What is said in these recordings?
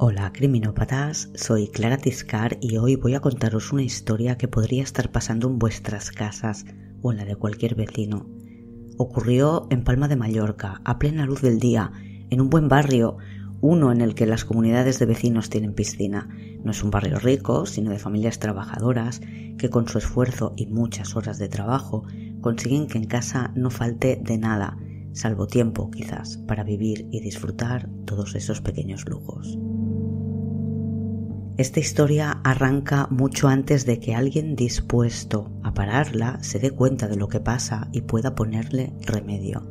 Hola criminópatas, soy Clara Tiscar y hoy voy a contaros una historia que podría estar pasando en vuestras casas o en la de cualquier vecino. Ocurrió en Palma de Mallorca, a plena luz del día, en un buen barrio, uno en el que las comunidades de vecinos tienen piscina. No es un barrio rico, sino de familias trabajadoras que con su esfuerzo y muchas horas de trabajo consiguen que en casa no falte de nada, salvo tiempo quizás para vivir y disfrutar todos esos pequeños lujos. Esta historia arranca mucho antes de que alguien dispuesto a pararla se dé cuenta de lo que pasa y pueda ponerle remedio.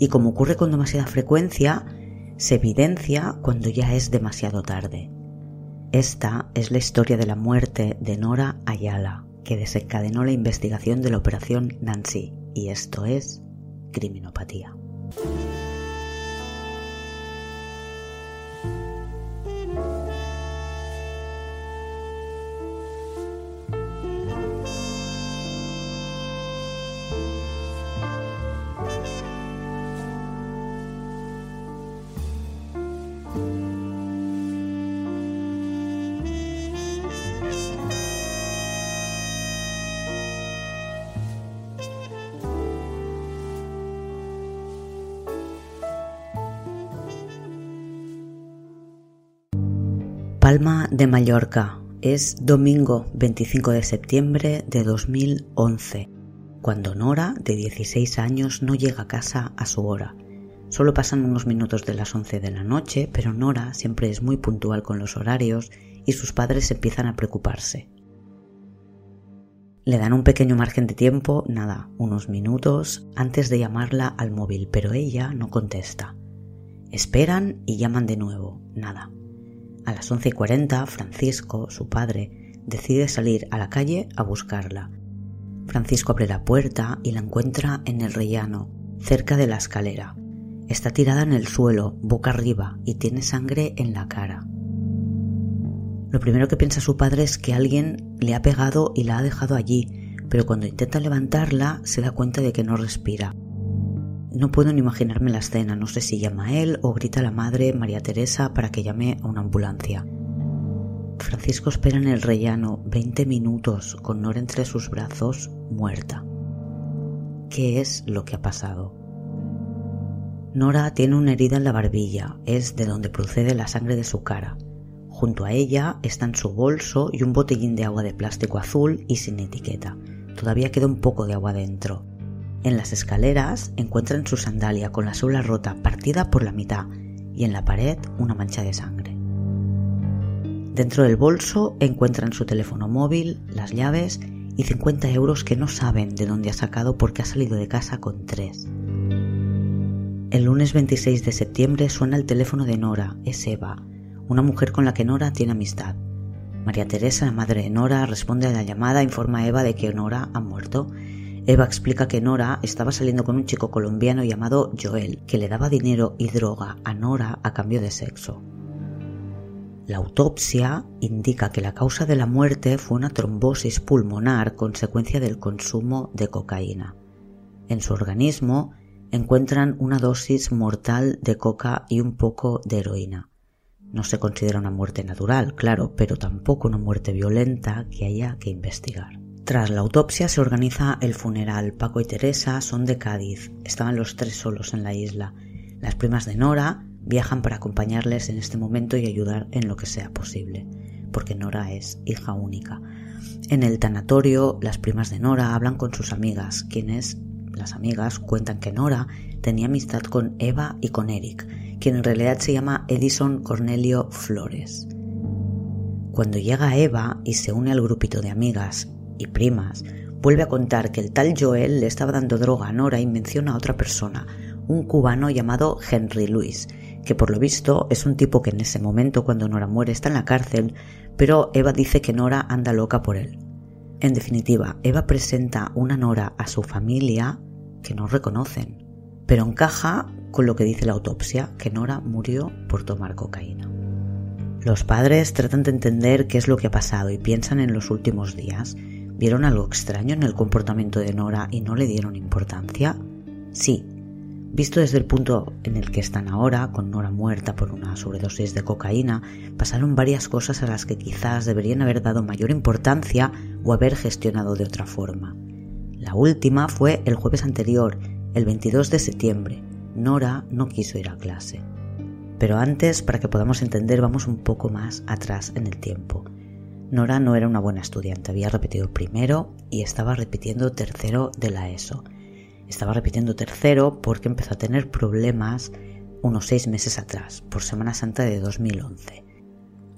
Y como ocurre con demasiada frecuencia, se evidencia cuando ya es demasiado tarde. Esta es la historia de la muerte de Nora Ayala, que desencadenó la investigación de la operación Nancy, y esto es criminopatía. Palma de Mallorca. Es domingo 25 de septiembre de 2011, cuando Nora, de 16 años, no llega a casa a su hora. Solo pasan unos minutos de las 11 de la noche, pero Nora siempre es muy puntual con los horarios y sus padres empiezan a preocuparse. Le dan un pequeño margen de tiempo, nada, unos minutos, antes de llamarla al móvil, pero ella no contesta. Esperan y llaman de nuevo, nada. A las once y cuarenta, Francisco, su padre, decide salir a la calle a buscarla. Francisco abre la puerta y la encuentra en el rellano, cerca de la escalera. Está tirada en el suelo, boca arriba, y tiene sangre en la cara. Lo primero que piensa su padre es que alguien le ha pegado y la ha dejado allí, pero cuando intenta levantarla se da cuenta de que no respira. No puedo ni imaginarme la escena, no sé si llama a él o grita la madre María Teresa para que llame a una ambulancia. Francisco espera en el rellano 20 minutos con Nora entre sus brazos, muerta. ¿Qué es lo que ha pasado? Nora tiene una herida en la barbilla, es de donde procede la sangre de su cara. Junto a ella están su bolso y un botellín de agua de plástico azul y sin etiqueta. Todavía queda un poco de agua dentro. En las escaleras encuentran su sandalia con la suela rota partida por la mitad y en la pared una mancha de sangre. Dentro del bolso encuentran su teléfono móvil, las llaves y 50 euros que no saben de dónde ha sacado porque ha salido de casa con tres. El lunes 26 de septiembre suena el teléfono de Nora, es Eva, una mujer con la que Nora tiene amistad. María Teresa, la madre de Nora, responde a la llamada, informa a Eva de que Nora ha muerto Eva explica que Nora estaba saliendo con un chico colombiano llamado Joel, que le daba dinero y droga a Nora a cambio de sexo. La autopsia indica que la causa de la muerte fue una trombosis pulmonar consecuencia del consumo de cocaína. En su organismo encuentran una dosis mortal de coca y un poco de heroína. No se considera una muerte natural, claro, pero tampoco una muerte violenta que haya que investigar. Tras la autopsia se organiza el funeral. Paco y Teresa son de Cádiz. Estaban los tres solos en la isla. Las primas de Nora viajan para acompañarles en este momento y ayudar en lo que sea posible, porque Nora es hija única. En el tanatorio, las primas de Nora hablan con sus amigas, quienes, las amigas, cuentan que Nora tenía amistad con Eva y con Eric, quien en realidad se llama Edison Cornelio Flores. Cuando llega Eva y se une al grupito de amigas y primas, vuelve a contar que el tal Joel le estaba dando droga a Nora y menciona a otra persona, un cubano llamado Henry Luis, que por lo visto es un tipo que en ese momento cuando Nora muere está en la cárcel, pero Eva dice que Nora anda loca por él. En definitiva, Eva presenta una Nora a su familia que no reconocen, pero encaja con lo que dice la autopsia, que Nora murió por tomar cocaína. Los padres tratan de entender qué es lo que ha pasado y piensan en los últimos días, ¿Vieron algo extraño en el comportamiento de Nora y no le dieron importancia? Sí. Visto desde el punto en el que están ahora, con Nora muerta por una sobredosis de cocaína, pasaron varias cosas a las que quizás deberían haber dado mayor importancia o haber gestionado de otra forma. La última fue el jueves anterior, el 22 de septiembre. Nora no quiso ir a clase. Pero antes, para que podamos entender, vamos un poco más atrás en el tiempo. Nora no era una buena estudiante, había repetido primero y estaba repitiendo tercero de la ESO. Estaba repitiendo tercero porque empezó a tener problemas unos seis meses atrás, por Semana Santa de 2011.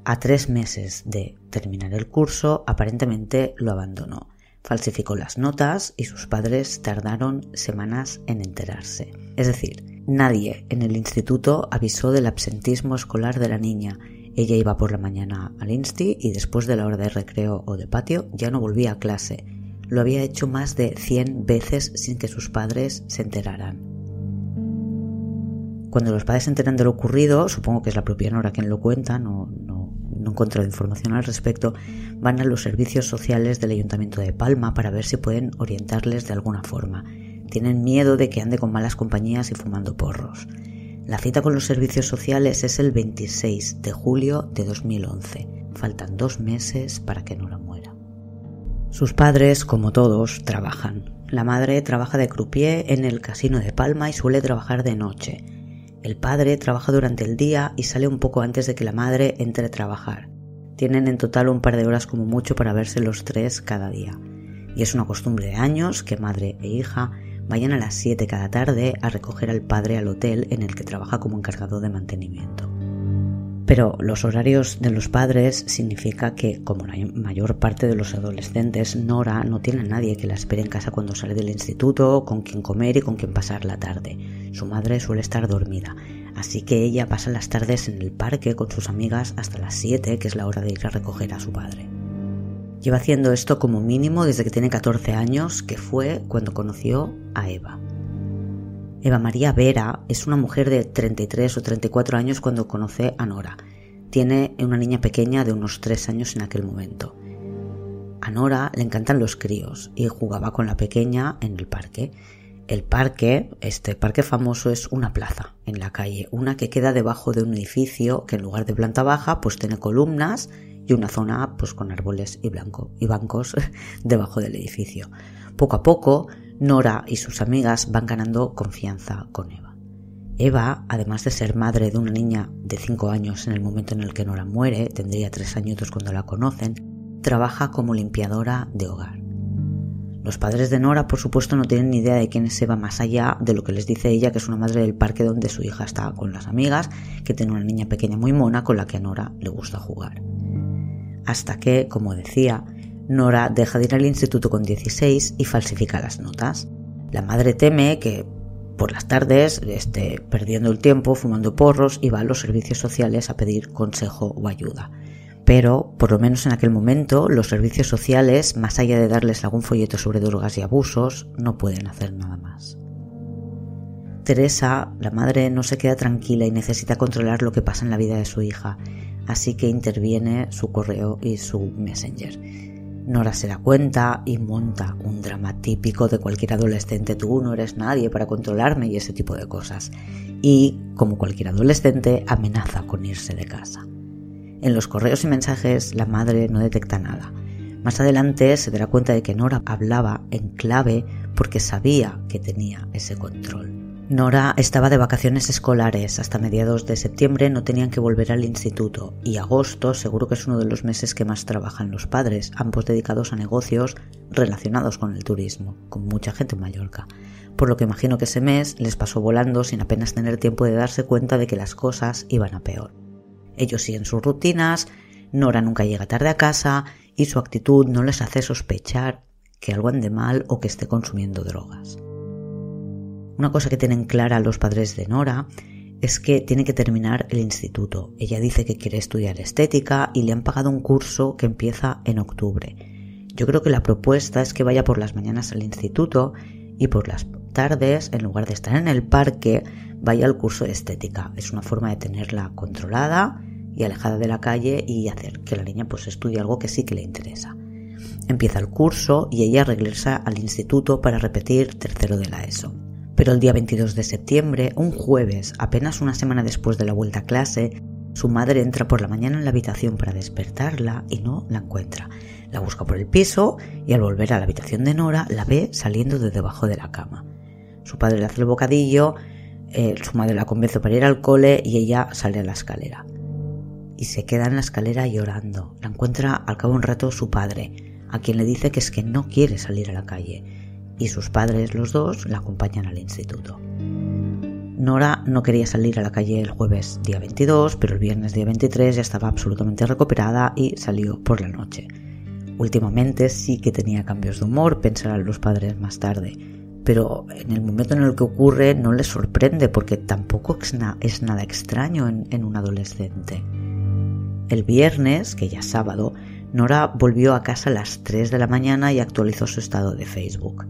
A tres meses de terminar el curso, aparentemente lo abandonó. Falsificó las notas y sus padres tardaron semanas en enterarse. Es decir, nadie en el instituto avisó del absentismo escolar de la niña. Ella iba por la mañana al insti y después de la hora de recreo o de patio ya no volvía a clase lo había hecho más de 100 veces sin que sus padres se enteraran. Cuando los padres se enteran de lo ocurrido, supongo que es la propia Nora quien lo cuenta, no, no, no información al respecto, van a los servicios sociales del Ayuntamiento de Palma para ver si pueden orientarles de alguna forma. Tienen miedo de que ande con malas compañías y fumando porros. La cita con los servicios sociales es el 26 de julio de 2011. Faltan dos meses para que Nora muera. Sus padres, como todos, trabajan. La madre trabaja de croupier en el casino de Palma y suele trabajar de noche. El padre trabaja durante el día y sale un poco antes de que la madre entre a trabajar. Tienen en total un par de horas como mucho para verse los tres cada día. Y es una costumbre de años que madre e hija vayan a las 7 cada tarde a recoger al padre al hotel en el que trabaja como encargado de mantenimiento. Pero los horarios de los padres significa que, como la mayor parte de los adolescentes, Nora no tiene a nadie que la espere en casa cuando sale del instituto, con quien comer y con quien pasar la tarde. Su madre suele estar dormida, así que ella pasa las tardes en el parque con sus amigas hasta las 7, que es la hora de ir a recoger a su padre. Lleva haciendo esto como mínimo desde que tiene 14 años, que fue cuando conoció a Eva. Eva María Vera es una mujer de 33 o 34 años cuando conoce a Nora. Tiene una niña pequeña de unos 3 años en aquel momento. A Nora le encantan los críos y jugaba con la pequeña en el parque. El parque, este parque famoso es una plaza en la calle, una que queda debajo de un edificio que en lugar de planta baja pues tiene columnas y una zona pues con árboles y, blanco, y bancos debajo del edificio. Poco a poco Nora y sus amigas van ganando confianza con Eva. Eva, además de ser madre de una niña de 5 años en el momento en el que Nora muere, tendría 3 añitos cuando la conocen, trabaja como limpiadora de hogar. Los padres de Nora, por supuesto, no tienen ni idea de quién es Eva más allá de lo que les dice ella, que es una madre del parque donde su hija está con las amigas, que tiene una niña pequeña muy mona con la que a Nora le gusta jugar. Hasta que, como decía, Nora deja de ir al instituto con 16 y falsifica las notas. La madre teme que por las tardes esté perdiendo el tiempo fumando porros y va a los servicios sociales a pedir consejo o ayuda. Pero, por lo menos en aquel momento, los servicios sociales, más allá de darles algún folleto sobre drogas y abusos, no pueden hacer nada más. Teresa, la madre, no se queda tranquila y necesita controlar lo que pasa en la vida de su hija, así que interviene su correo y su messenger. Nora se da cuenta y monta un drama típico de cualquier adolescente. Tú no eres nadie para controlarme y ese tipo de cosas. Y, como cualquier adolescente, amenaza con irse de casa. En los correos y mensajes la madre no detecta nada. Más adelante se dará cuenta de que Nora hablaba en clave porque sabía que tenía ese control. Nora estaba de vacaciones escolares. Hasta mediados de septiembre no tenían que volver al instituto y agosto seguro que es uno de los meses que más trabajan los padres, ambos dedicados a negocios relacionados con el turismo, con mucha gente en Mallorca. Por lo que imagino que ese mes les pasó volando sin apenas tener tiempo de darse cuenta de que las cosas iban a peor. Ellos siguen sus rutinas, Nora nunca llega tarde a casa y su actitud no les hace sospechar que algo ande mal o que esté consumiendo drogas. Una cosa que tienen clara los padres de Nora es que tiene que terminar el instituto. Ella dice que quiere estudiar estética y le han pagado un curso que empieza en octubre. Yo creo que la propuesta es que vaya por las mañanas al instituto y por las tardes, en lugar de estar en el parque, vaya al curso de estética. Es una forma de tenerla controlada y alejada de la calle y hacer que la niña pues estudie algo que sí que le interesa. Empieza el curso y ella regresa al instituto para repetir tercero de la ESO. Pero el día 22 de septiembre, un jueves, apenas una semana después de la vuelta a clase, su madre entra por la mañana en la habitación para despertarla y no la encuentra. La busca por el piso y al volver a la habitación de Nora la ve saliendo de debajo de la cama. Su padre le hace el bocadillo, eh, su madre la convence para ir al cole y ella sale a la escalera. Y se queda en la escalera llorando. La encuentra al cabo de un rato su padre, a quien le dice que es que no quiere salir a la calle. Y sus padres, los dos, la acompañan al instituto. Nora no quería salir a la calle el jueves día 22, pero el viernes día 23 ya estaba absolutamente recuperada y salió por la noche. Últimamente sí que tenía cambios de humor, pensarán los padres más tarde, pero en el momento en el que ocurre no les sorprende porque tampoco es, nada extraño en, en un adolescente. El viernes, que ya es sábado, Nora volvió a casa a las 3 de la mañana y actualizó su estado de Facebook.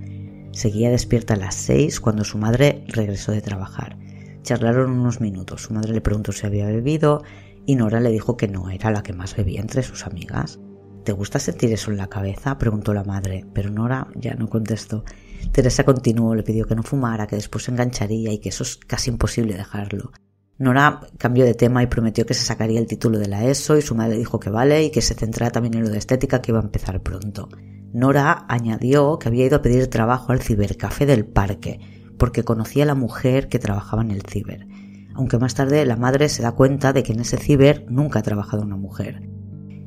Seguía despierta a las 6 cuando su madre regresó de trabajar. Charlaron unos minutos. Su madre le preguntó si había bebido y Nora le dijo que no era la que más bebía entre sus amigas. ¿Te gusta sentir eso en la cabeza? preguntó la madre, pero Nora ya no contestó. Teresa continuó, le pidió que no fumara, que después se engancharía y que eso es casi imposible dejarlo. Nora cambió de tema y prometió que se sacaría el título de la ESO y su madre dijo que vale y que se centrara también en lo de estética que iba a empezar pronto. Nora añadió que había ido a pedir trabajo al cibercafé del parque porque conocía a la mujer que trabajaba en el ciber, aunque más tarde la madre se da cuenta de que en ese ciber nunca ha trabajado una mujer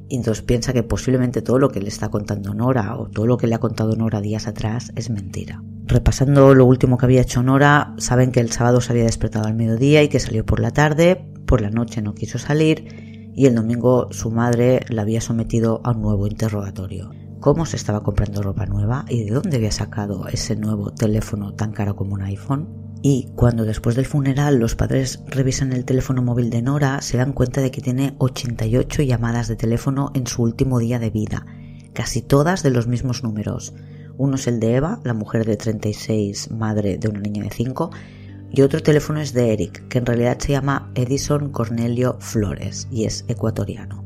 y entonces piensa que posiblemente todo lo que le está contando Nora o todo lo que le ha contado Nora días atrás es mentira. Repasando lo último que había hecho Nora, saben que el sábado se había despertado al mediodía y que salió por la tarde, por la noche no quiso salir y el domingo su madre la había sometido a un nuevo interrogatorio. ¿Cómo se estaba comprando ropa nueva y de dónde había sacado ese nuevo teléfono tan caro como un iPhone? Y cuando después del funeral los padres revisan el teléfono móvil de Nora, se dan cuenta de que tiene 88 llamadas de teléfono en su último día de vida, casi todas de los mismos números. Uno es el de Eva, la mujer de 36, madre de una niña de 5, y otro teléfono es de Eric, que en realidad se llama Edison Cornelio Flores y es ecuatoriano.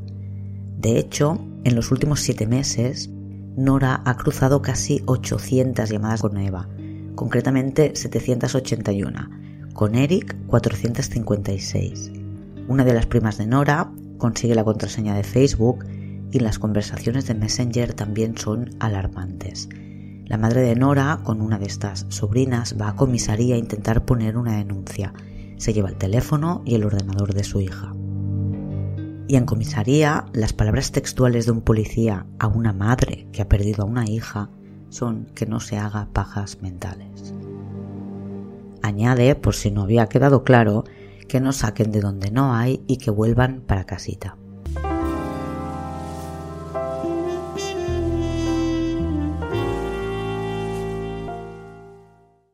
De hecho, en los últimos siete meses, Nora ha cruzado casi 800 llamadas con Eva, concretamente 781, con Eric 456. Una de las primas de Nora consigue la contraseña de Facebook y las conversaciones de Messenger también son alarmantes. La madre de Nora, con una de estas sobrinas, va a comisaría a intentar poner una denuncia. Se lleva el teléfono y el ordenador de su hija. Y en comisaría, las palabras textuales de un policía a una madre que ha perdido a una hija son que no se haga pajas mentales. Añade, por si no había quedado claro, que no saquen de donde no hay y que vuelvan para casita.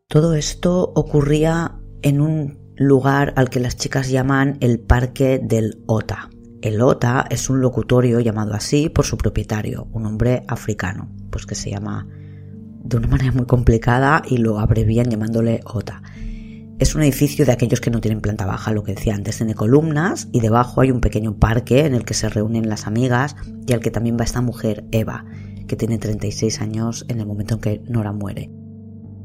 Todo esto ocurría en un lugar al que las chicas llaman el Parque del Ota. El Ota es un locutorio llamado así por su propietario, un hombre africano, pues que se llama de una manera muy complicada y lo abrevían llamándole OTA. Es un edificio de aquellos que no tienen planta baja, lo que decía antes, tiene columnas y debajo hay un pequeño parque en el que se reúnen las amigas y al que también va esta mujer, Eva, que tiene 36 años en el momento en que Nora muere.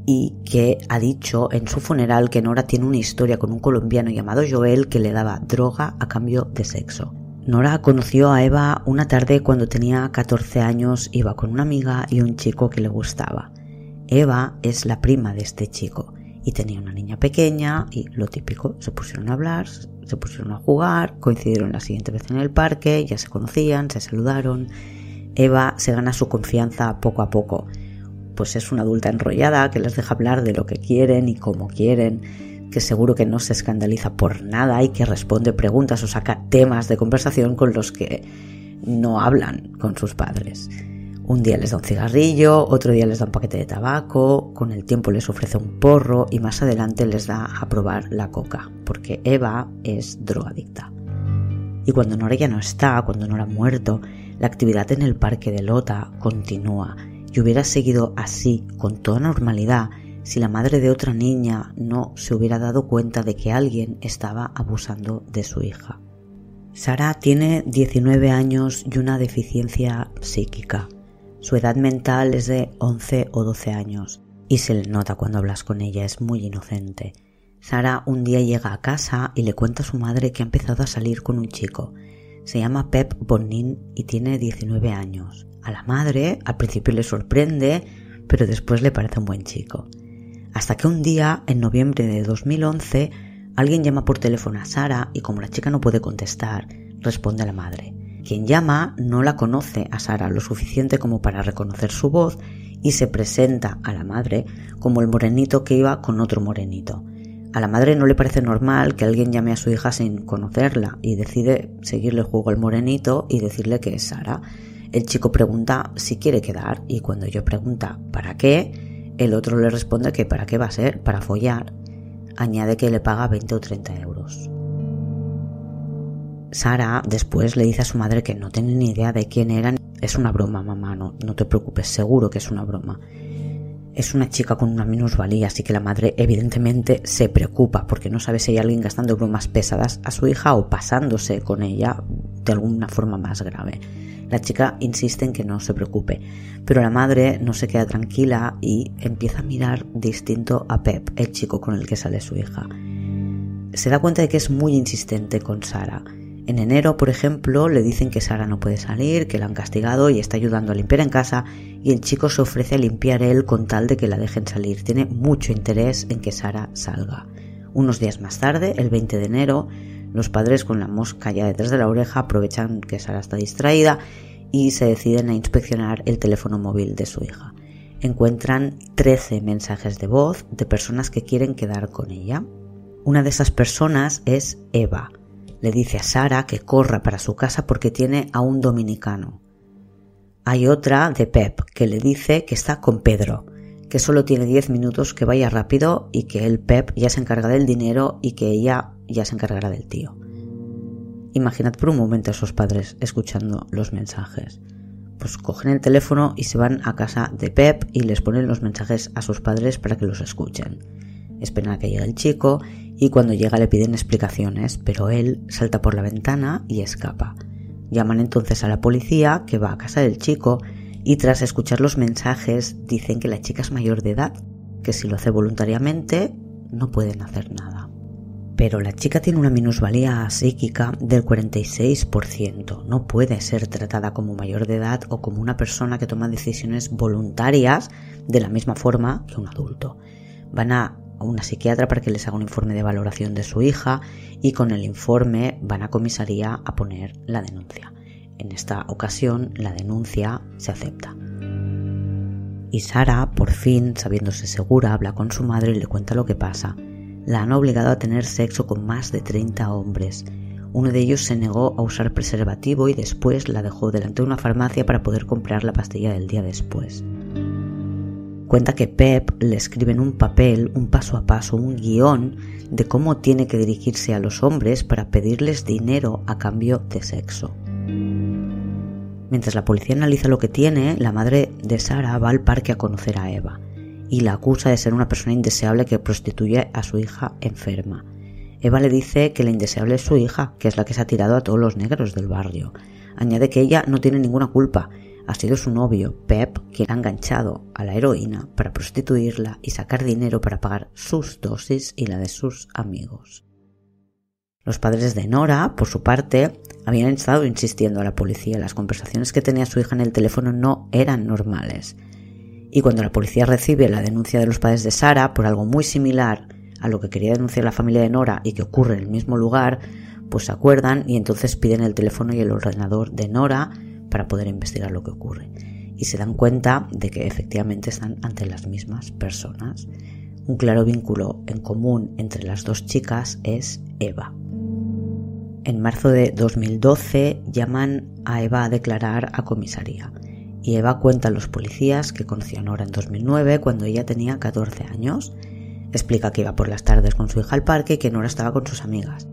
Y que ha dicho en su funeral que Nora tiene una historia con un colombiano llamado Joel que le daba droga a cambio de sexo. Nora conoció a Eva una tarde cuando tenía 14 años, iba con una amiga y un chico que le gustaba. Eva es la prima de este chico y tenía una niña pequeña y lo típico, se pusieron a hablar, se pusieron a jugar, coincidieron la siguiente vez en el parque, ya se conocían, se saludaron. Eva se gana su confianza poco a poco, pues es una adulta enrollada que les deja hablar de lo que quieren y cómo quieren que seguro que no se escandaliza por nada y que responde preguntas o saca temas de conversación con los que no hablan con sus padres. Un día les da un cigarrillo, otro día les da un paquete de tabaco, con el tiempo les ofrece un porro y más adelante les da a probar la coca, porque Eva es drogadicta. Y cuando Nora ya no está, cuando Nora ha muerto, la actividad en el parque de Lota continúa y hubiera seguido así, con toda normalidad, si la madre de otra niña no se hubiera dado cuenta de que alguien estaba abusando de su hija. Sara tiene 19 años y una deficiencia psíquica. Su edad mental es de 11 o 12 años. y se le nota cuando hablas con ella, es muy inocente. Sara un día llega a casa y le cuenta a su madre que ha empezado a salir con un chico. Se llama Pep Bonin y tiene 19 años. A la madre al principio le sorprende, pero después le parece un buen chico. Hasta que un día, en noviembre de 2011, alguien llama por teléfono a Sara y como la chica no puede contestar, responde a la madre. Quien llama no la conoce a Sara lo suficiente como para reconocer su voz y se presenta a la madre como el morenito que iba con otro morenito. A la madre no le parece normal que alguien llame a su hija sin conocerla y decide seguirle el juego al morenito y decirle que es Sara. El chico pregunta si quiere quedar y cuando yo pregunta ¿para qué? El otro le responde que ¿para qué va a ser? Para follar. Añade que le paga 20 o 30 euros. Sara después le dice a su madre que no tiene ni idea de quién eran. Es una broma, mamá, no, no te preocupes, seguro que es una broma. Es una chica con una minusvalía, así que la madre evidentemente se preocupa porque no sabe si hay alguien gastando bromas pesadas a su hija o pasándose con ella de alguna forma más grave. La chica insiste en que no se preocupe, pero la madre no se queda tranquila y empieza a mirar distinto a Pep, el chico con el que sale su hija. Se da cuenta de que es muy insistente con Sara en enero, por ejemplo, le dicen que Sara no puede salir, que la han castigado y está ayudando a limpiar en casa y el chico se ofrece a limpiar él con tal de que la dejen salir. Tiene mucho interés en que Sara salga. Unos días más tarde, el 20 de enero, los padres con la mosca ya detrás de la oreja aprovechan que Sara está distraída y se deciden a inspeccionar el teléfono móvil de su hija. Encuentran 13 mensajes de voz de personas que quieren quedar con ella. Una de esas personas es Eva, le dice a Sara que corra para su casa porque tiene a un dominicano. Hay otra de Pep que le dice que está con Pedro, que solo tiene 10 minutos, que vaya rápido y que el Pep ya se encarga del dinero y que ella ya se encargará del tío. Imaginad por un momento a esos padres escuchando los mensajes. Pues cogen el teléfono y se van a casa de Pep y les ponen los mensajes a sus padres para que los escuchen. Esperan a que llegue el chico y cuando llega le piden explicaciones, pero él salta por la ventana y escapa. Llaman entonces a la policía que va a casa del chico y tras escuchar los mensajes dicen que la chica es mayor de edad, que si lo hace voluntariamente no pueden hacer nada. Pero la chica tiene una minusvalía psíquica del 46%. No puede ser tratada como mayor de edad o como una persona que toma decisiones voluntarias de la misma forma que un adulto. Van a una psiquiatra para que les haga un informe de valoración de su hija y con el informe van a comisaría a poner la denuncia. En esta ocasión la denuncia se acepta. Y Sara, por fin, sabiéndose segura, habla con su madre y le cuenta lo que pasa. La han obligado a tener sexo con más de 30 hombres. Uno de ellos se negó a usar preservativo y después la dejó delante de una farmacia para poder comprar la pastilla del día después. Cuenta que Pep le escribe en un papel un paso a paso, un guion de cómo tiene que dirigirse a los hombres para pedirles dinero a cambio de sexo. Mientras la policía analiza lo que tiene, la madre de Sara va al parque a conocer a Eva y la acusa de ser una persona indeseable que prostituye a su hija enferma. Eva le dice que la indeseable es su hija, que es la que se ha tirado a todos los negros del barrio. Añade que ella no tiene ninguna culpa ha sido su novio, Pep, quien ha enganchado a la heroína para prostituirla y sacar dinero para pagar sus dosis y la de sus amigos. Los padres de Nora, por su parte, habían estado insistiendo a la policía. Las conversaciones que tenía su hija en el teléfono no eran normales. Y cuando la policía recibe la denuncia de los padres de Sara por algo muy similar a lo que quería denunciar la familia de Nora y que ocurre en el mismo lugar, pues se acuerdan y entonces piden el teléfono y el ordenador de Nora para poder investigar lo que ocurre. Y se dan cuenta de que efectivamente están ante las mismas personas. Un claro vínculo en común entre las dos chicas es Eva. En marzo de 2012 llaman a Eva a declarar a comisaría y Eva cuenta a los policías que conoció a Nora en 2009 cuando ella tenía 14 años. Explica que iba por las tardes con su hija al parque y que Nora estaba con sus amigas.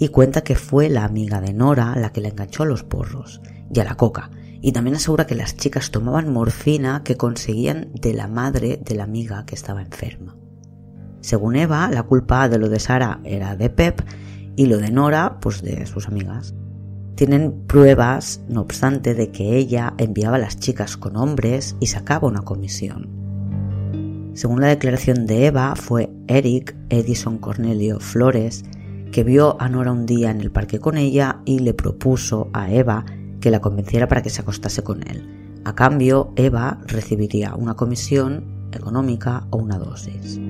Y cuenta que fue la amiga de Nora la que le enganchó a los porros y a la coca. Y también asegura que las chicas tomaban morfina que conseguían de la madre de la amiga que estaba enferma. Según Eva, la culpa de lo de Sara era de Pep y lo de Nora, pues de sus amigas. Tienen pruebas, no obstante, de que ella enviaba a las chicas con hombres y sacaba una comisión. Según la declaración de Eva, fue Eric Edison Cornelio Flores que vio a Nora un día en el parque con ella y le propuso a Eva que la convenciera para que se acostase con él. A cambio, Eva recibiría una comisión económica o una dosis.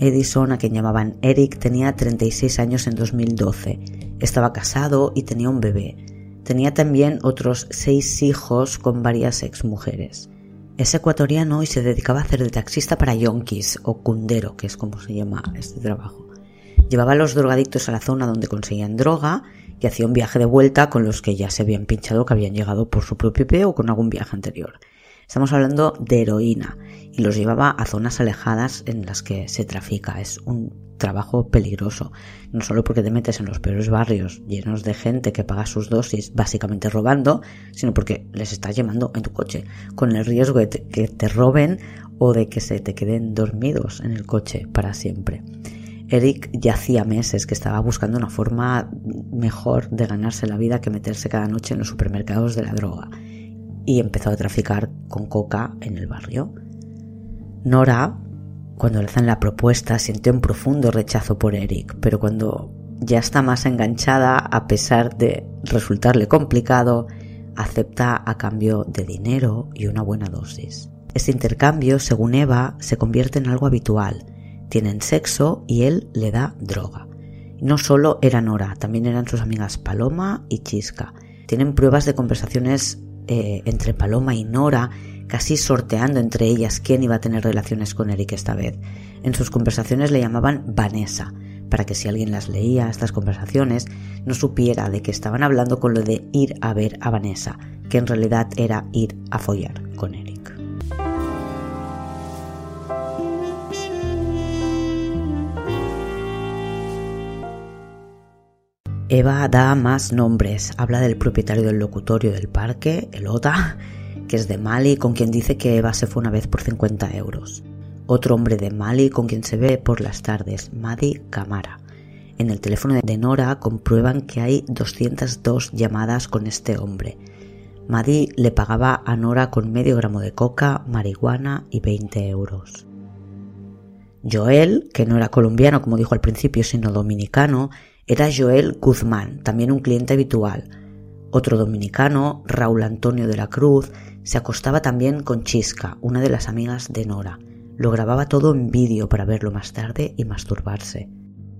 Edison, a quien llamaban Eric, tenía 36 años en 2012. Estaba casado y tenía un bebé. Tenía también otros seis hijos con varias exmujeres. Es ecuatoriano y se dedicaba a hacer de taxista para yonkis o kundero, que es como se llama este trabajo. Llevaba a los drogadictos a la zona donde conseguían droga y hacía un viaje de vuelta con los que ya se habían pinchado que habían llegado por su propio pie o con algún viaje anterior. Estamos hablando de heroína y los llevaba a zonas alejadas en las que se trafica. Es un trabajo peligroso, no solo porque te metes en los peores barrios llenos de gente que paga sus dosis básicamente robando, sino porque les estás llevando en tu coche, con el riesgo de que te roben o de que se te queden dormidos en el coche para siempre. Eric ya hacía meses que estaba buscando una forma mejor de ganarse la vida que meterse cada noche en los supermercados de la droga y empezó a traficar con coca en el barrio. Nora cuando le hacen la propuesta siente un profundo rechazo por Eric, pero cuando ya está más enganchada, a pesar de resultarle complicado, acepta a cambio de dinero y una buena dosis. Este intercambio, según Eva, se convierte en algo habitual. Tienen sexo y él le da droga. No solo era Nora, también eran sus amigas Paloma y Chisca. Tienen pruebas de conversaciones eh, entre Paloma y Nora casi sorteando entre ellas quién iba a tener relaciones con Eric esta vez. En sus conversaciones le llamaban Vanessa, para que si alguien las leía, estas conversaciones, no supiera de que estaban hablando con lo de ir a ver a Vanessa, que en realidad era ir a follar con Eric. Eva da más nombres, habla del propietario del locutorio del parque, el OTA, que es de Mali, con quien dice que Eva se fue una vez por 50 euros. Otro hombre de Mali con quien se ve por las tardes, Madi Camara. En el teléfono de Nora comprueban que hay 202 llamadas con este hombre. Madi le pagaba a Nora con medio gramo de coca, marihuana y 20 euros. Joel, que no era colombiano como dijo al principio, sino dominicano, era Joel Guzmán, también un cliente habitual. Otro dominicano, Raúl Antonio de la Cruz, se acostaba también con Chisca, una de las amigas de Nora. Lo grababa todo en vídeo para verlo más tarde y masturbarse.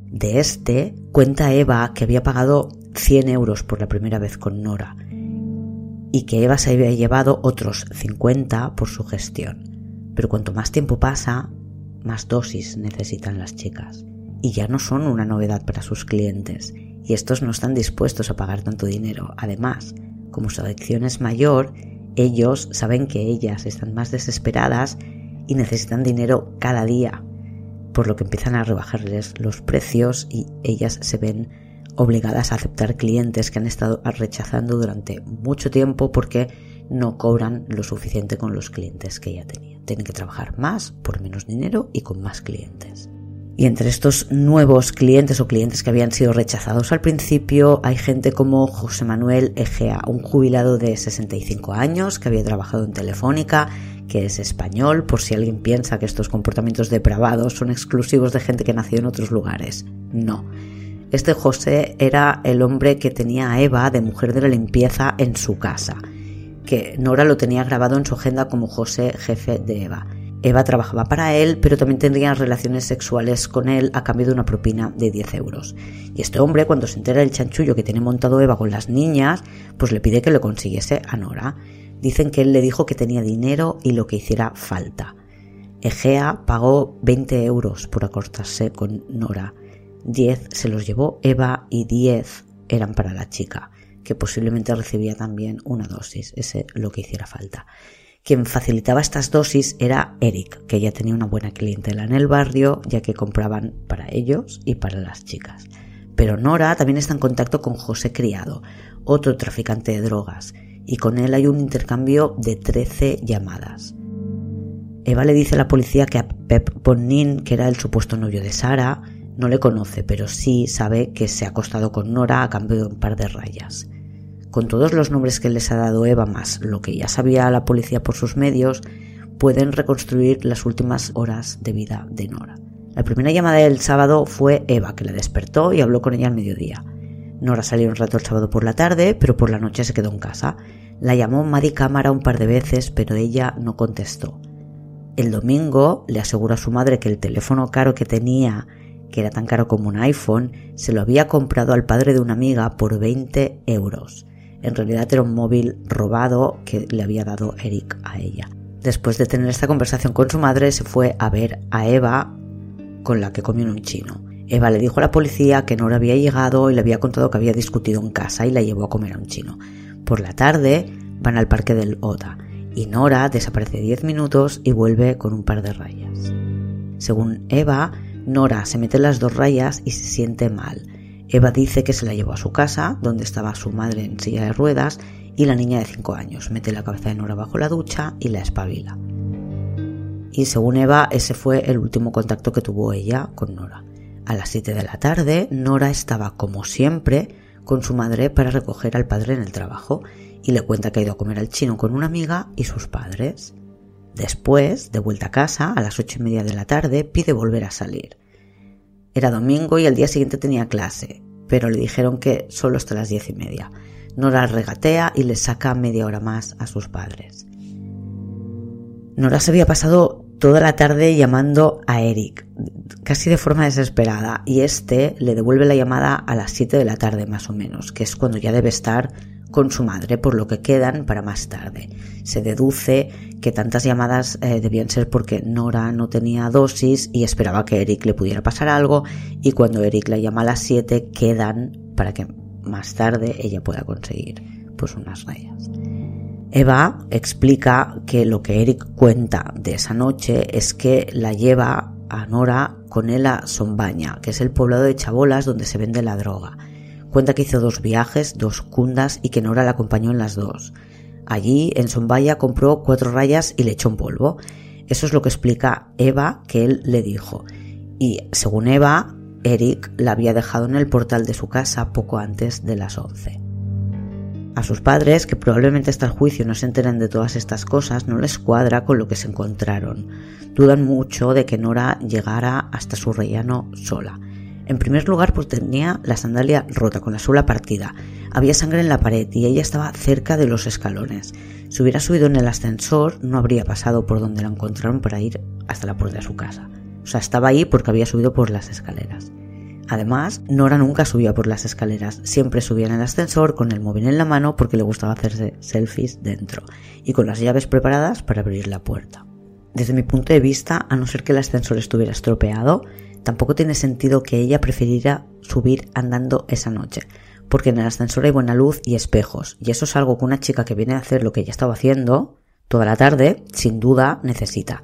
De este, cuenta Eva que había pagado 100 euros por la primera vez con Nora y que Eva se había llevado otros 50 por su gestión. Pero cuanto más tiempo pasa, más dosis necesitan las chicas. Y ya no son una novedad para sus clientes, y estos no están dispuestos a pagar tanto dinero. Además, como su adicción es mayor, ellos saben que ellas están más desesperadas y necesitan dinero cada día, por lo que empiezan a rebajarles los precios y ellas se ven obligadas a aceptar clientes que han estado rechazando durante mucho tiempo porque no cobran lo suficiente con los clientes que ya tenían. Tienen que trabajar más por menos dinero y con más clientes. Y entre estos nuevos clientes o clientes que habían sido rechazados al principio hay gente como José Manuel Egea, un jubilado de 65 años que había trabajado en Telefónica, que es español, por si alguien piensa que estos comportamientos depravados son exclusivos de gente que nació en otros lugares. No. Este José era el hombre que tenía a Eva de mujer de la limpieza en su casa, que Nora lo tenía grabado en su agenda como José jefe de Eva. Eva trabajaba para él, pero también tendría relaciones sexuales con él a cambio de una propina de 10 euros. Y este hombre, cuando se entera del chanchullo que tiene montado Eva con las niñas, pues le pide que le consiguiese a Nora. Dicen que él le dijo que tenía dinero y lo que hiciera falta. Egea pagó 20 euros por acostarse con Nora. 10 se los llevó Eva y 10 eran para la chica, que posiblemente recibía también una dosis, ese lo que hiciera falta. Quien facilitaba estas dosis era Eric, que ya tenía una buena clientela en el barrio, ya que compraban para ellos y para las chicas. Pero Nora también está en contacto con José Criado, otro traficante de drogas, y con él hay un intercambio de 13 llamadas. Eva le dice a la policía que a Pep Bonnin, que era el supuesto novio de Sara, no le conoce, pero sí sabe que se ha acostado con Nora a cambio de un par de rayas. Con todos los nombres que les ha dado Eva más lo que ya sabía la policía por sus medios, pueden reconstruir las últimas horas de vida de Nora. La primera llamada del sábado fue Eva, que le despertó y habló con ella al mediodía. Nora salió un rato el sábado por la tarde, pero por la noche se quedó en casa. La llamó Maddie Cámara un par de veces, pero ella no contestó. El domingo le aseguró a su madre que el teléfono caro que tenía, que era tan caro como un iPhone, se lo había comprado al padre de una amiga por 20 euros. En realidad era un móvil robado que le había dado Eric a ella. Después de tener esta conversación con su madre, se fue a ver a Eva, con la que comió en un chino. Eva le dijo a la policía que Nora había llegado y le había contado que había discutido en casa y la llevó a comer a un chino. Por la tarde van al parque del Oda y Nora desaparece 10 minutos y vuelve con un par de rayas. Según Eva, Nora se mete las dos rayas y se siente mal. Eva dice que se la llevó a su casa, donde estaba su madre en silla de ruedas, y la niña de 5 años mete la cabeza de Nora bajo la ducha y la espabila. Y según Eva, ese fue el último contacto que tuvo ella con Nora. A las 7 de la tarde, Nora estaba, como siempre, con su madre para recoger al padre en el trabajo y le cuenta que ha ido a comer al chino con una amiga y sus padres. Después, de vuelta a casa, a las ocho y media de la tarde, pide volver a salir. Era domingo y al día siguiente tenía clase, pero le dijeron que solo hasta las diez y media. Nora regatea y le saca media hora más a sus padres. Nora se había pasado toda la tarde llamando a Eric, casi de forma desesperada, y este le devuelve la llamada a las 7 de la tarde más o menos, que es cuando ya debe estar con su madre, por lo que quedan para más tarde. Se deduce que tantas llamadas eh, debían ser porque Nora no tenía dosis y esperaba que Eric le pudiera pasar algo, y cuando Eric la llama a las 7 quedan para que más tarde ella pueda conseguir pues unas rayas. Eva explica que lo que Eric cuenta de esa noche es que la lleva a Nora con él a Sombaña, que es el poblado de Chabolas donde se vende la droga. Cuenta que hizo dos viajes, dos cundas y que Nora la acompañó en las dos. Allí, en Sombaya, compró cuatro rayas y le echó un polvo. Eso es lo que explica Eva que él le dijo. Y según Eva, Eric la había dejado en el portal de su casa poco antes de las once. A sus padres, que probablemente hasta el juicio no se enteren de todas estas cosas, no les cuadra con lo que se encontraron. Dudan mucho de que Nora llegara hasta su rellano sola. En primer lugar, pues tenía la sandalia rota, con la suela partida. Había sangre en la pared y ella estaba cerca de los escalones. Si hubiera subido en el ascensor, no habría pasado por donde la encontraron para ir hasta la puerta de su casa. O sea, estaba ahí porque había subido por las escaleras. Además, Nora nunca subía por las escaleras, siempre subía en el ascensor con el móvil en la mano porque le gustaba hacerse selfies dentro y con las llaves preparadas para abrir la puerta. Desde mi punto de vista, a no ser que el ascensor estuviera estropeado, tampoco tiene sentido que ella prefiriera subir andando esa noche, porque en el ascensor hay buena luz y espejos, y eso es algo que una chica que viene a hacer lo que ella estaba haciendo toda la tarde, sin duda necesita.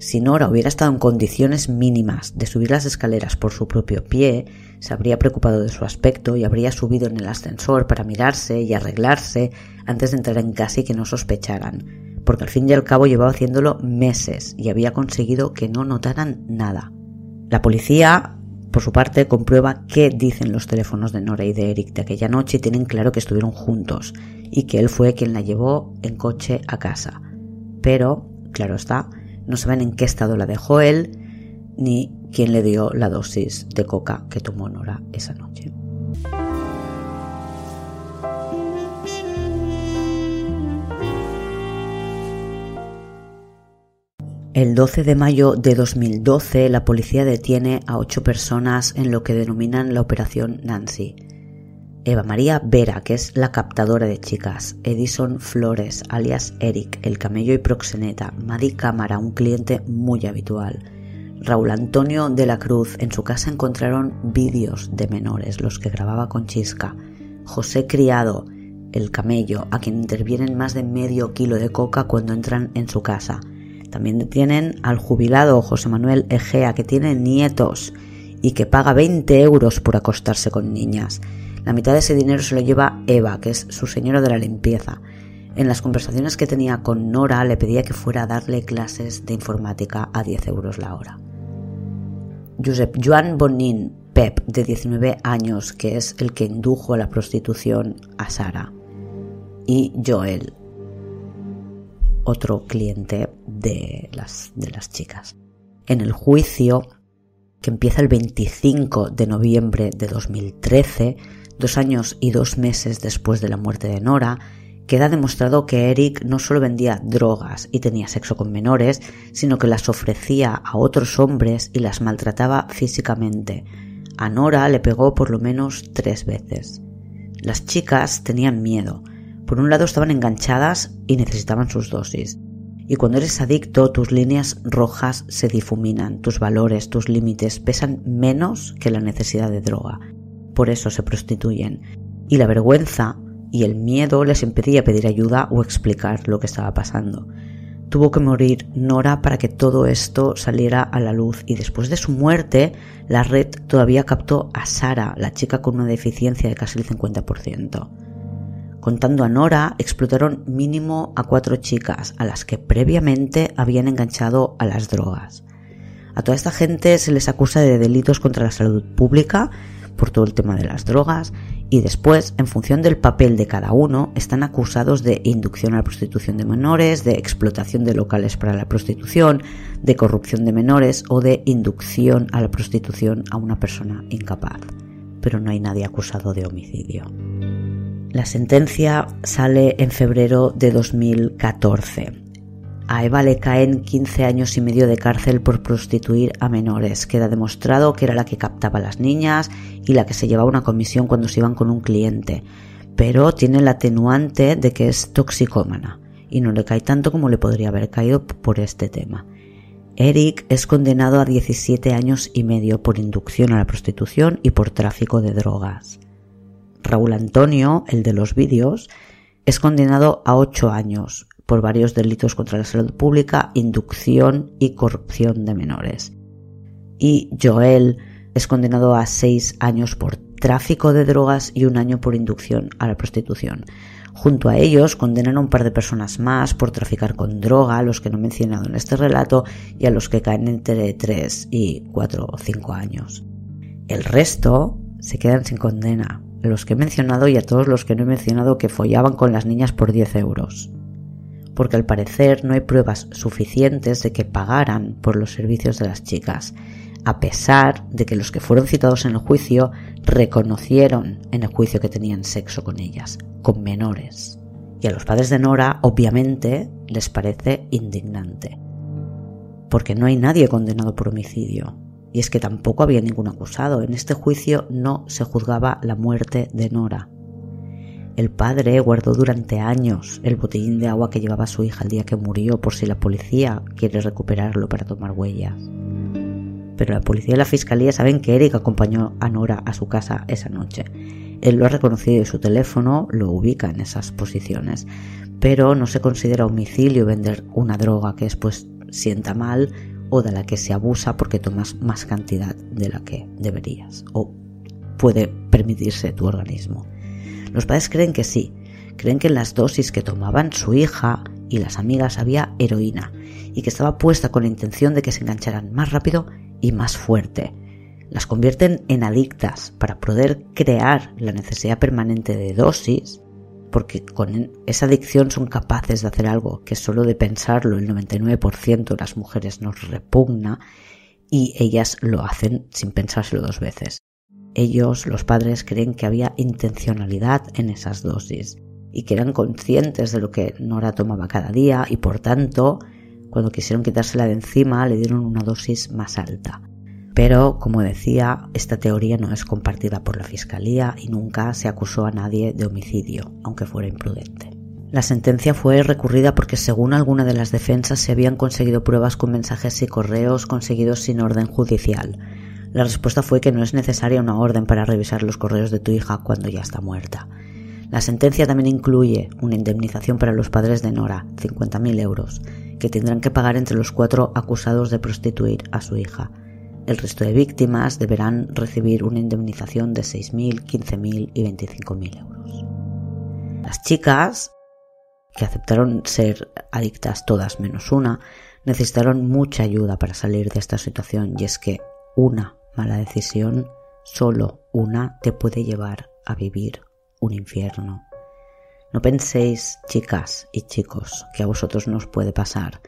Si Nora hubiera estado en condiciones mínimas de subir las escaleras por su propio pie, se habría preocupado de su aspecto y habría subido en el ascensor para mirarse y arreglarse antes de entrar en casa y que no sospecharan, porque al fin y al cabo llevaba haciéndolo meses y había conseguido que no notaran nada. La policía, por su parte, comprueba qué dicen los teléfonos de Nora y de Eric de aquella noche y tienen claro que estuvieron juntos y que él fue quien la llevó en coche a casa. Pero, claro está, no saben en qué estado la dejó él ni quién le dio la dosis de coca que tomó Nora esa noche. El 12 de mayo de 2012 la policía detiene a ocho personas en lo que denominan la Operación Nancy. Eva María Vera, que es la captadora de chicas, Edison Flores, alias Eric, el camello y proxeneta, Madi Cámara, un cliente muy habitual. Raúl Antonio de la Cruz, en su casa encontraron vídeos de menores, los que grababa con Chisca. José Criado, el camello, a quien intervienen más de medio kilo de coca cuando entran en su casa. También detienen al jubilado José Manuel Egea, que tiene nietos y que paga 20 euros por acostarse con niñas. La mitad de ese dinero se lo lleva Eva, que es su señora de la limpieza. En las conversaciones que tenía con Nora le pedía que fuera a darle clases de informática a 10 euros la hora. Josep Joan Bonin, Pep, de 19 años, que es el que indujo a la prostitución a Sara. Y Joel, otro cliente de las, de las chicas. En el juicio, que empieza el 25 de noviembre de 2013, dos años y dos meses después de la muerte de Nora, queda demostrado que Eric no solo vendía drogas y tenía sexo con menores, sino que las ofrecía a otros hombres y las maltrataba físicamente. A Nora le pegó por lo menos tres veces. Las chicas tenían miedo. Por un lado estaban enganchadas y necesitaban sus dosis. Y cuando eres adicto, tus líneas rojas se difuminan, tus valores, tus límites pesan menos que la necesidad de droga. Por eso se prostituyen. Y la vergüenza y el miedo les impedía pedir ayuda o explicar lo que estaba pasando. Tuvo que morir Nora para que todo esto saliera a la luz y después de su muerte la red todavía captó a Sara, la chica con una deficiencia de casi el 50%. Contando a Nora, explotaron mínimo a cuatro chicas a las que previamente habían enganchado a las drogas. A toda esta gente se les acusa de delitos contra la salud pública por todo el tema de las drogas y después, en función del papel de cada uno, están acusados de inducción a la prostitución de menores, de explotación de locales para la prostitución, de corrupción de menores o de inducción a la prostitución a una persona incapaz. Pero no hay nadie acusado de homicidio. La sentencia sale en febrero de 2014 a Eva le caen 15 años y medio de cárcel por prostituir a menores. Queda demostrado que era la que captaba a las niñas y la que se llevaba una comisión cuando se iban con un cliente. Pero tiene el atenuante de que es toxicómana y no le cae tanto como le podría haber caído por este tema. Eric es condenado a 17 años y medio por inducción a la prostitución y por tráfico de drogas. Raúl Antonio, el de los vídeos, es condenado a 8 años, por varios delitos contra la salud pública, inducción y corrupción de menores. Y Joel es condenado a seis años por tráfico de drogas y un año por inducción a la prostitución. Junto a ellos condenan a un par de personas más por traficar con droga, a los que no he mencionado en este relato, y a los que caen entre 3 y 4 o 5 años. El resto se quedan sin condena, los que he mencionado y a todos los que no he mencionado que follaban con las niñas por 10 euros porque al parecer no hay pruebas suficientes de que pagaran por los servicios de las chicas, a pesar de que los que fueron citados en el juicio reconocieron en el juicio que tenían sexo con ellas, con menores. Y a los padres de Nora, obviamente, les parece indignante. Porque no hay nadie condenado por homicidio. Y es que tampoco había ningún acusado. En este juicio no se juzgaba la muerte de Nora. El padre guardó durante años el botellín de agua que llevaba su hija el día que murió por si la policía quiere recuperarlo para tomar huellas. Pero la policía y la fiscalía saben que Eric acompañó a Nora a su casa esa noche. Él lo ha reconocido y su teléfono lo ubica en esas posiciones. Pero no se considera homicidio vender una droga que después sienta mal o de la que se abusa porque tomas más cantidad de la que deberías o puede permitirse tu organismo. Los padres creen que sí, creen que en las dosis que tomaban su hija y las amigas había heroína y que estaba puesta con la intención de que se engancharan más rápido y más fuerte. Las convierten en adictas para poder crear la necesidad permanente de dosis, porque con esa adicción son capaces de hacer algo que solo de pensarlo el 99% de las mujeres nos repugna y ellas lo hacen sin pensárselo dos veces. Ellos, los padres, creen que había intencionalidad en esas dosis y que eran conscientes de lo que Nora tomaba cada día y por tanto, cuando quisieron quitársela de encima, le dieron una dosis más alta. Pero, como decía, esta teoría no es compartida por la Fiscalía y nunca se acusó a nadie de homicidio, aunque fuera imprudente. La sentencia fue recurrida porque según alguna de las defensas se habían conseguido pruebas con mensajes y correos conseguidos sin orden judicial, la respuesta fue que no es necesaria una orden para revisar los correos de tu hija cuando ya está muerta. La sentencia también incluye una indemnización para los padres de Nora, 50.000 euros, que tendrán que pagar entre los cuatro acusados de prostituir a su hija. El resto de víctimas deberán recibir una indemnización de 6.000, 15.000 y 25.000 euros. Las chicas, que aceptaron ser adictas todas menos una, necesitaron mucha ayuda para salir de esta situación y es que una mala decisión, solo una te puede llevar a vivir un infierno. No penséis, chicas y chicos, que a vosotros nos puede pasar,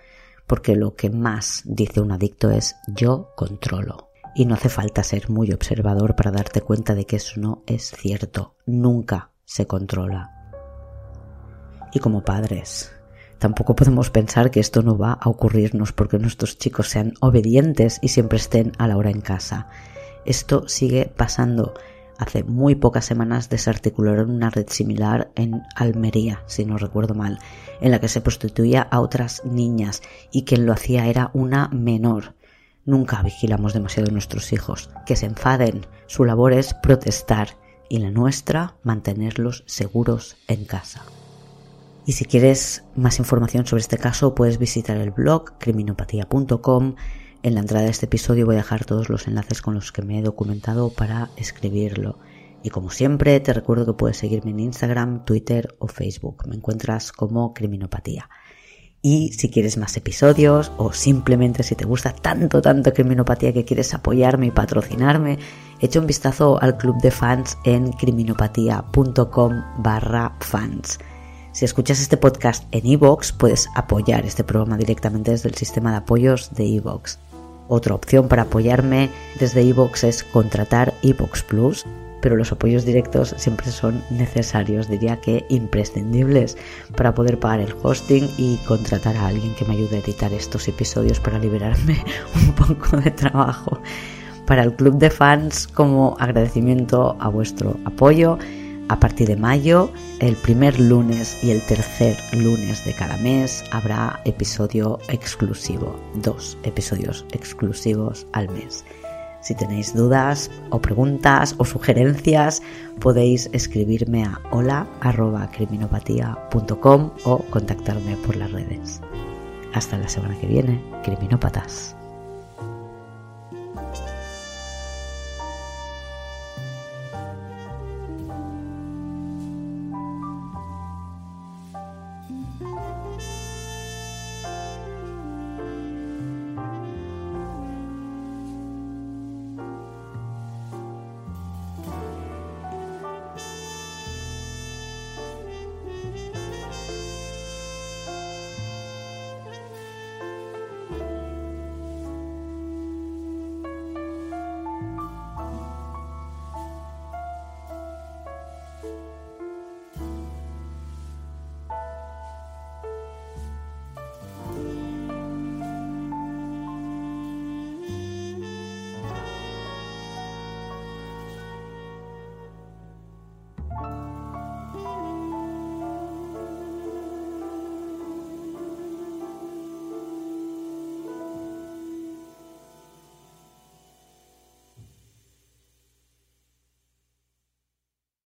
porque lo que más dice un adicto es yo controlo. Y no hace falta ser muy observador para darte cuenta de que eso no es cierto. Nunca se controla. Y como padres, tampoco podemos pensar que esto no va a ocurrirnos porque nuestros chicos sean obedientes y siempre estén a la hora en casa. Esto sigue pasando. Hace muy pocas semanas desarticularon una red similar en Almería, si no recuerdo mal, en la que se prostituía a otras niñas y quien lo hacía era una menor. Nunca vigilamos demasiado a nuestros hijos. Que se enfaden. Su labor es protestar y la nuestra mantenerlos seguros en casa. Y si quieres más información sobre este caso puedes visitar el blog criminopatía.com en la entrada de este episodio voy a dejar todos los enlaces con los que me he documentado para escribirlo. Y como siempre, te recuerdo que puedes seguirme en Instagram, Twitter o Facebook. Me encuentras como Criminopatía. Y si quieres más episodios o simplemente si te gusta tanto, tanto Criminopatía que quieres apoyarme y patrocinarme, echa un vistazo al club de fans en criminopatía.com barra fans. Si escuchas este podcast en iVoox, puedes apoyar este programa directamente desde el sistema de apoyos de iVoox. Otra opción para apoyarme desde iVoox es contratar iVoox Plus, pero los apoyos directos siempre son necesarios, diría que imprescindibles, para poder pagar el hosting y contratar a alguien que me ayude a editar estos episodios para liberarme un poco de trabajo. Para el club de fans, como agradecimiento a vuestro apoyo, a partir de mayo, el primer lunes y el tercer lunes de cada mes habrá episodio exclusivo, dos episodios exclusivos al mes. Si tenéis dudas o preguntas o sugerencias, podéis escribirme a hola.criminopatía.com o contactarme por las redes. Hasta la semana que viene, criminópatas.